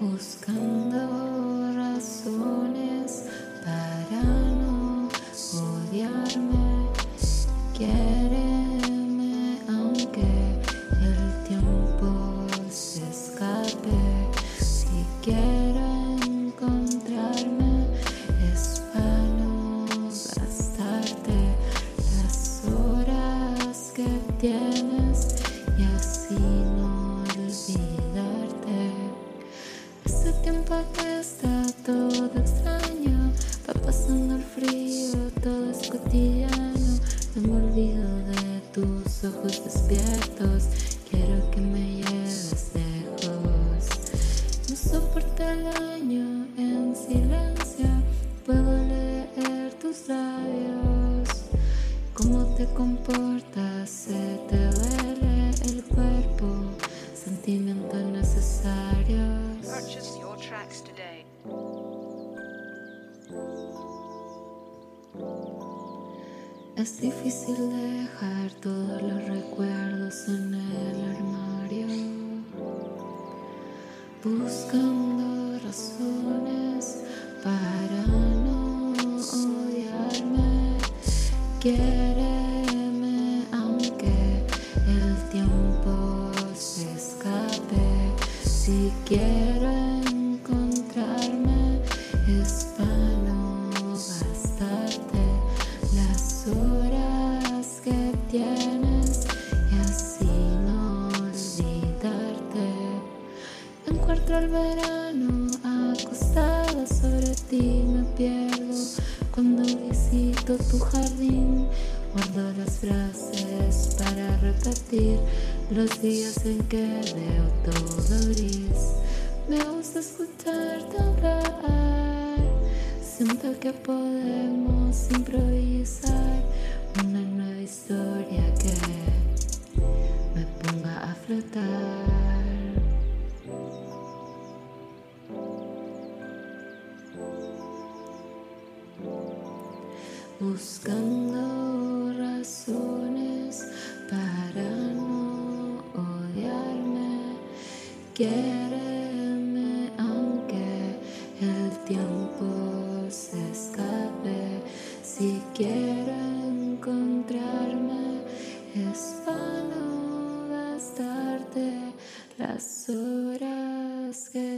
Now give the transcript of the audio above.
buscando todo extraño, va pasando el frío, todo es cotidiano. No me olvido de tus ojos despiertos, quiero que me lleves lejos. No soporto el año en silencio, puedo leer tus labios. Cómo te comportas, se te duele Es difícil dejar todos los recuerdos en el armario, buscando razones para no odiarme. Quiéreme aunque el tiempo se escape. Si quiero encontrarme, es y así no olvidarte. Encuentro el verano acostada sobre ti, me pierdo cuando visito tu jardín. Guardo las frases para repetir los días en que veo todo gris. Me gusta escucharte hablar. Siento que podemos improvisar historia que me ponga a flotar. Buscando razones para no odiarme. Quiéreme las horas que